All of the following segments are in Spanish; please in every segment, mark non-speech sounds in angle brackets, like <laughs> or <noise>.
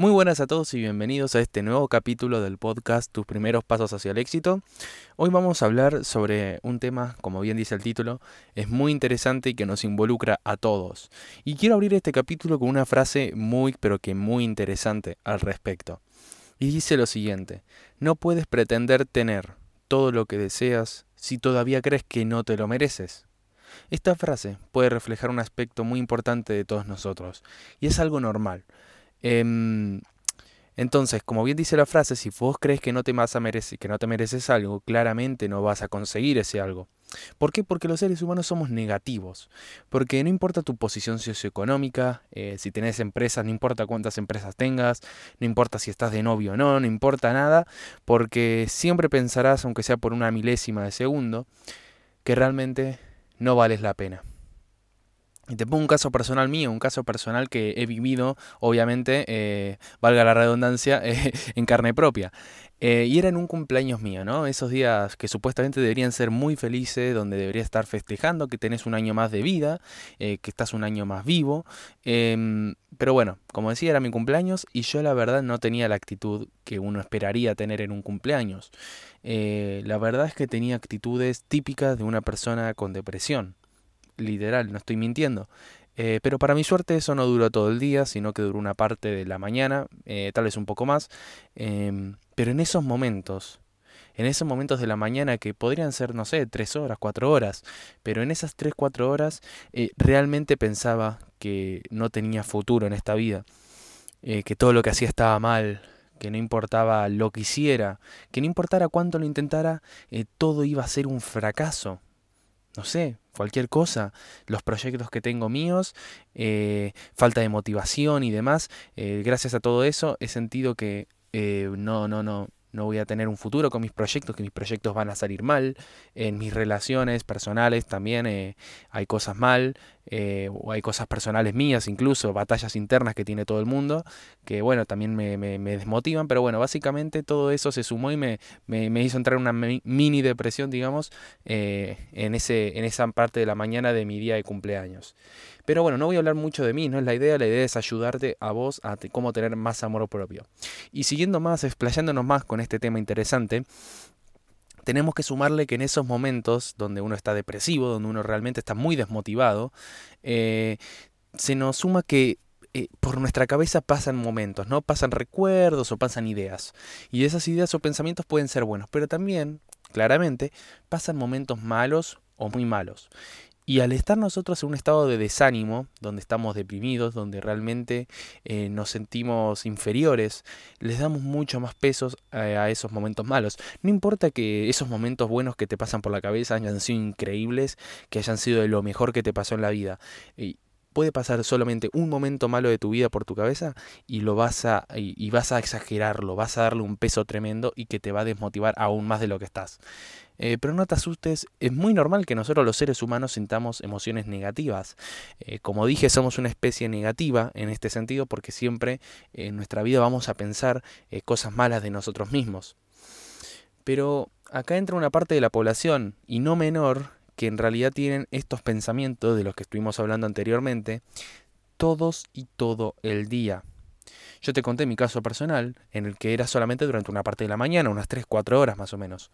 Muy buenas a todos y bienvenidos a este nuevo capítulo del podcast Tus primeros pasos hacia el éxito. Hoy vamos a hablar sobre un tema, como bien dice el título, es muy interesante y que nos involucra a todos. Y quiero abrir este capítulo con una frase muy pero que muy interesante al respecto. Y dice lo siguiente, no puedes pretender tener todo lo que deseas si todavía crees que no te lo mereces. Esta frase puede reflejar un aspecto muy importante de todos nosotros, y es algo normal. Em, entonces, como bien dice la frase, si vos crees que no te vas a merecer, que no te mereces algo, claramente no vas a conseguir ese algo. ¿Por qué? Porque los seres humanos somos negativos. Porque no importa tu posición socioeconómica, eh, si tenés empresas, no importa cuántas empresas tengas, no importa si estás de novio o no, no importa nada, porque siempre pensarás, aunque sea por una milésima de segundo, que realmente no vales la pena. Y te pongo un caso personal mío, un caso personal que he vivido, obviamente, eh, valga la redundancia, <laughs> eh, en carne propia. Eh, y era en un cumpleaños mío, ¿no? Esos días que supuestamente deberían ser muy felices, donde debería estar festejando que tenés un año más de vida, que estás un año más vivo. Em, pero bueno, como decía, era mi cumpleaños y yo la verdad no tenía la actitud que uno esperaría tener en un cumpleaños. la verdad es que tenía actitudes típicas de una persona con depresión literal, no estoy mintiendo. Eh, pero para mi suerte eso no duró todo el día, sino que duró una parte de la mañana, eh, tal vez un poco más. Em, pero en esos momentos, en esos momentos de la mañana que podrían ser, no sé, tres horas, cuatro horas, pero en esas tres, cuatro horas eh, realmente pensaba que no tenía futuro en esta vida, que todo lo que hacía estaba mal, que no importaba lo que hiciera, que no importara cuánto lo intentara, todo iba a ser un fracaso no sé, cualquier cosa, los proyectos que tengo míos, eh, falta de motivación y demás, eh, gracias a todo eso he sentido que eh, no, no, no, no voy a tener un futuro con mis proyectos, que mis proyectos van a salir mal, en mis relaciones personales también eh, hay cosas mal, eh, o hay cosas personales mías incluso, batallas internas que tiene todo el mundo, que bueno, también me, me, desmotivan, pero bueno, básicamente todo eso se sumó y me, me hizo entrar en una mini depresión, digamos, eh, en, ese, en esa parte de la mañana de mi día de cumpleaños. Pero bueno, no voy a hablar mucho de mí, no es la idea, la idea es ayudarte a vos a cómo tener más amor propio. Y siguiendo más, explayándonos más con este tema interesante, tenemos que sumarle que en esos momentos donde uno está depresivo, donde uno realmente está muy desmotivado, eh, se nos suma que eh, por nuestra cabeza pasan momentos, ¿no? Pasan recuerdos o pasan ideas. Y esas ideas o pensamientos pueden ser buenos, pero también, claramente, pasan momentos malos o muy malos. Y al estar nosotros en un estado de desánimo, donde estamos deprimidos, donde realmente eh, nos sentimos inferiores, les damos mucho más pesos a, esos momentos malos. No importa que esos momentos buenos que te pasan por la cabeza hayan sido increíbles, que hayan sido de lo mejor que te pasó en la vida. Puede pasar solamente un momento malo de tu vida por tu cabeza y lo vas a y vas a exagerarlo, vas a darle un peso tremendo y que te va a desmotivar aún más de lo que estás. Eh, pero no te asustes, es muy normal que nosotros los seres humanos sintamos emociones negativas. Eh, como dije, somos una especie negativa en este sentido porque siempre en nuestra vida vamos a pensar eh, cosas malas de nosotros mismos. Pero acá entra una parte de la población, y no menor, que en realidad tienen estos pensamientos de los que estuvimos hablando anteriormente, todos y todo el día. Yo te conté mi caso personal, en el que era solamente durante una parte de la mañana, unas 3-4 horas más o menos.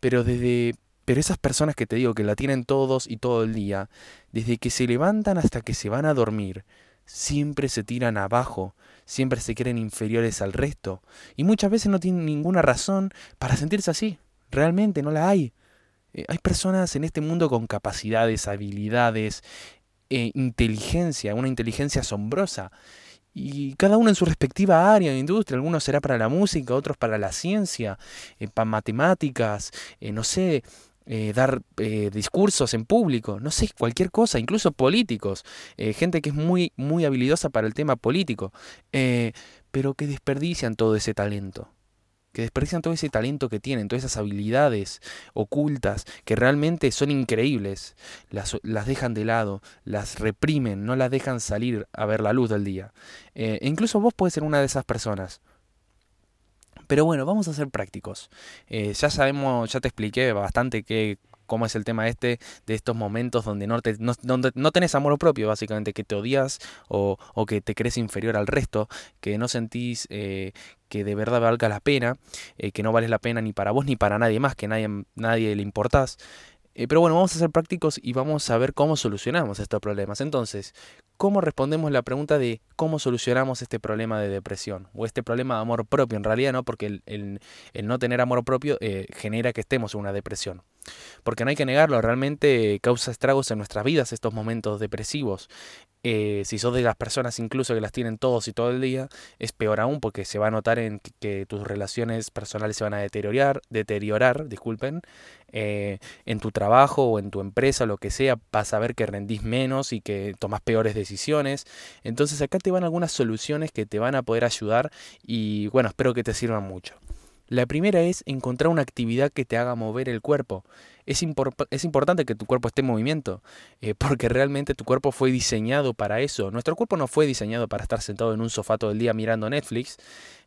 Pero desde pero esas personas que te digo que la tienen todos y todo el día, desde que se levantan hasta que se van a dormir, siempre se tiran abajo, siempre se creen inferiores al resto, y muchas veces no tienen ninguna razón para sentirse así. Realmente no la hay. Eh, hay personas en este mundo con capacidades, habilidades, e inteligencia, una inteligencia asombrosa, y cada uno en su respectiva área de industria. Algunos será para la música, otros para la ciencia, eh, para matemáticas, eh, no sé, eh, dar discursos en público, no sé, cualquier cosa, incluso políticos, gente que es muy, muy habilidosa para el tema político, pero que desperdician todo ese talento que desperdician todo ese talento que tienen, todas esas habilidades ocultas que realmente son increíbles, las, dejan de lado, las reprimen, no las dejan salir a ver la luz del día. Eh, e incluso vos puedes ser una de esas personas. Pero bueno, vamos a ser prácticos. Eh, ya sabemos, ya te expliqué bastante qué, cómo es el tema este de estos momentos donde no, te, no, tenés amor propio, básicamente, que te odias o, que te crees inferior al resto, que no sentís eh, que de verdad valga la pena, eh, que no vales la pena ni para vos ni para nadie más, que nadie, nadie le importás. Eh, pero bueno, vamos a ser prácticos y vamos a ver cómo solucionamos estos problemas. Entonces, ¿cómo respondemos la pregunta de cómo solucionamos este problema de depresión? O este problema de amor propio, en realidad, ¿no? Porque el, no tener amor propio genera que estemos en una depresión. Porque no hay que negarlo, realmente causa estragos en nuestras vidas estos momentos depresivos. Eh, si sos de las personas incluso que las tienen todos y todo el día, es peor aún porque se va a notar en que, tus relaciones personales se van a deteriorar, deteriorar disculpen, eh, en tu trabajo o en tu empresa, lo que sea, vas a ver que rendís menos y que tomas peores decisiones. Entonces acá te van algunas soluciones que te van a poder ayudar y bueno, espero que te sirvan mucho. La primera es encontrar una actividad que te haga mover el cuerpo es, es importante que tu cuerpo esté en movimiento, eh, porque realmente tu cuerpo fue diseñado para eso. Nuestro cuerpo no fue diseñado para estar sentado en un sofá todo el día mirando Netflix,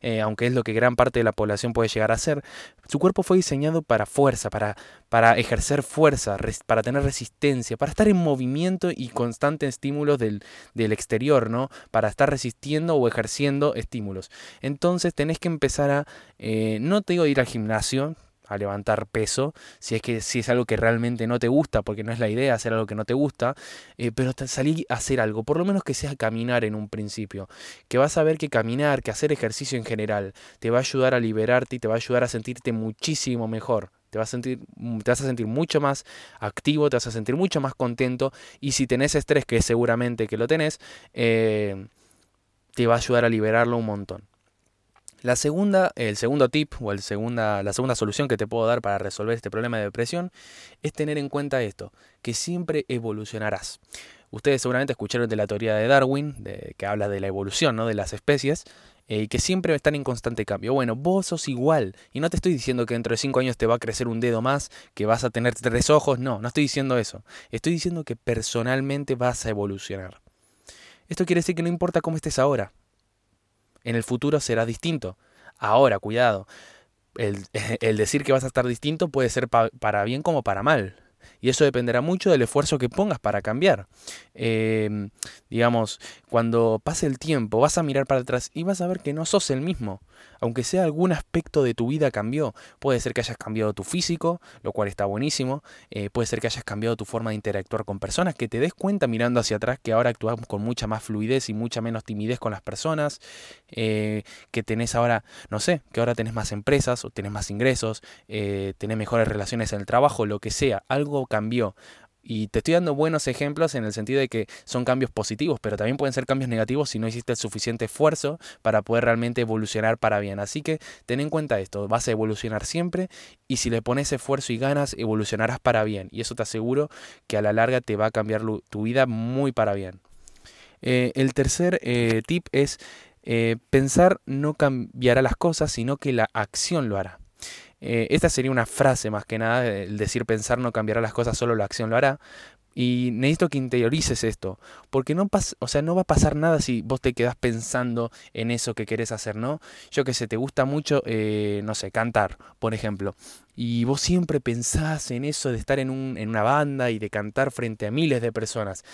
eh, aunque es lo que gran parte de la población puede llegar a hacer. Su cuerpo fue diseñado para fuerza, para, para ejercer fuerza, para tener resistencia, para estar en movimiento y constante estímulos del, del exterior, ¿no? Para estar resistiendo o ejerciendo estímulos. Entonces tenés que empezar a, eh, no te digo ir al gimnasio, a levantar peso, si es que si es algo que realmente no te gusta, porque no es la idea hacer algo que no te gusta, eh, pero salir a hacer algo, por lo menos que sea caminar en un principio, que vas a ver que caminar, que hacer ejercicio en general, te va a ayudar a liberarte y te va a ayudar a sentirte muchísimo mejor. Te vas, a sentir, mm, vas a sentir mucho más activo, te vas a sentir mucho más contento y si tenés estrés, que seguramente que lo tenés, eh, te va a ayudar a liberarlo un montón. La segunda, el segundo tip o el segunda, la segunda solución que te puedo dar para resolver este problema de depresión es tener en cuenta esto, que siempre evolucionarás. Ustedes seguramente escucharon de la teoría de Darwin, que habla de la evolución ¿no? de las especies, eh, y que siempre están en constante cambio. Bueno, vos sos igual. Y no te estoy diciendo que dentro de cinco años te va a crecer un dedo más, que vas a tener tres ojos. No, no estoy diciendo eso. Estoy diciendo que personalmente vas a evolucionar. Esto quiere decir que no importa cómo estés ahora, en el futuro será distinto. Ahora, cuidado, <laughs> el, decir que vas a estar distinto puede ser para bien como para mal. Y eso dependerá mucho del esfuerzo que pongas para cambiar. Em, digamos, cuando pase el tiempo, vas a mirar para atrás y vas a ver que no sos el mismo. Aunque sea algún aspecto de tu vida cambió. Puede ser que hayas cambiado tu físico, lo cual está buenísimo. Eh, puede ser que hayas cambiado tu forma de interactuar con personas, que te des cuenta mirando hacia atrás que ahora actúas con mucha más fluidez y mucha menos timidez con las personas. Eh, que tenés ahora, no sé, que ahora tenés más empresas o tenés más ingresos, eh, tenés mejores relaciones en el trabajo, lo que sea. Algo cambió. Y te estoy dando buenos ejemplos en el sentido de que son cambios positivos, pero también pueden ser cambios negativos si no hiciste el suficiente esfuerzo para poder realmente evolucionar para bien. Así que ten en cuenta esto, vas a evolucionar siempre y si le pones esfuerzo y ganas, evolucionarás para bien. Y eso te aseguro que a la larga te va a cambiar tu vida muy para bien. Eh, el tercer eh, tip es eh, pensar no cambiará las cosas, sino que la acción lo hará. Eh, esta sería una frase más que nada, el decir pensar no cambiará las cosas, solo la acción lo hará. Y necesito que interiorices esto, porque no, o sea, no va a pasar nada si vos te quedás pensando en eso que querés hacer, ¿no? Yo que sé, te gusta mucho, eh, no sé, cantar, por ejemplo, y vos siempre pensás en eso de estar en, un, en una banda y de cantar frente a miles de personas.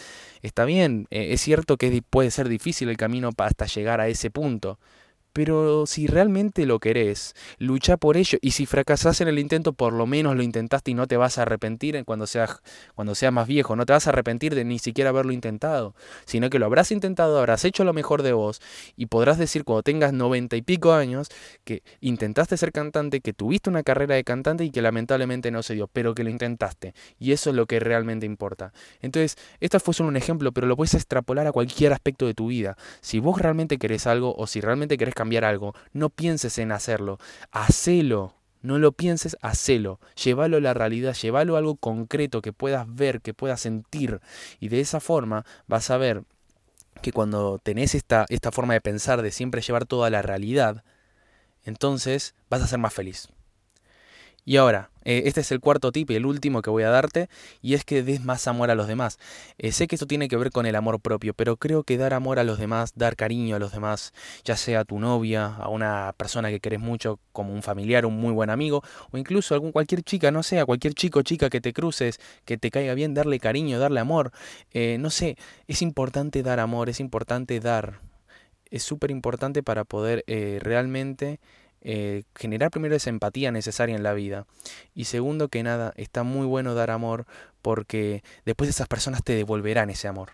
Está bien, eh, es cierto que puede ser difícil el camino hasta llegar a ese punto, pero si realmente lo querés, lucha por ello. Y si fracasás en el intento, por lo menos lo intentaste y no te vas a arrepentir cuando seas, cuando seas más viejo. No te vas a arrepentir de ni siquiera haberlo intentado. Sino que lo habrás intentado, habrás hecho lo mejor de vos. Y podrás decir cuando tengas noventa y pico años que intentaste ser cantante, que tuviste una carrera de cantante y que lamentablemente no se dio. Pero que lo intentaste. Y eso es lo que realmente importa. Entonces, esto fue solo un ejemplo, pero lo puedes extrapolar a cualquier aspecto de tu vida. Si vos realmente querés algo o si realmente querés cambiar, cambiar algo, no pienses en hacerlo, hacelo. No lo pienses, hacelo. Llévalo a la realidad, llévalo a algo concreto que puedas ver, que puedas sentir. Y de esa forma vas a ver que cuando tenés esta, esta forma de pensar, de siempre llevar toda la realidad, entonces vas a ser más feliz. Y ahora, eh, este es el cuarto tip el último que voy a darte, y es que des más amor a los demás. Eh, sé que esto tiene que ver con el amor propio, pero creo que dar amor a los demás, dar cariño a los demás, ya sea a tu novia, a una persona que querés mucho, como un familiar, un muy buen amigo, o incluso algún, cualquier chica, no sé, a cualquier chico o chica que te cruces, que te caiga bien, darle cariño, darle amor. Eh, no sé, es importante dar amor, es importante dar. Es súper importante para poder realmente eh, generar primero esa empatía necesaria en la vida. Y segundo que nada, está muy bueno dar amor porque después esas personas te devolverán ese amor.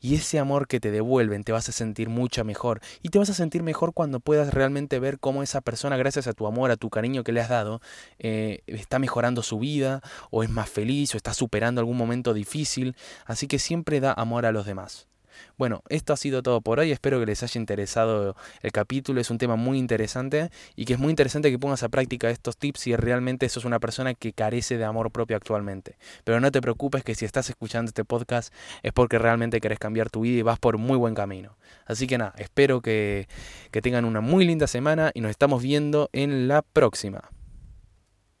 Y ese amor que te devuelven te vas a sentir mucho mejor. Y te vas a sentir mejor cuando puedas realmente ver cómo esa persona, gracias a tu amor, a tu cariño que le has dado, eh, está mejorando su vida, o es más feliz, o está superando algún momento difícil. Así que siempre da amor a los demás. Bueno, esto ha sido todo por hoy. Espero que les haya interesado el capítulo. Es un tema muy interesante y que es muy interesante que pongas a práctica estos tips si realmente sos una persona que carece de amor propio actualmente. Pero no te preocupes que si estás escuchando este podcast es porque realmente querés cambiar tu vida y vas por muy buen camino. Así que nada, espero que, que tengan una muy linda semana y nos estamos viendo en la próxima.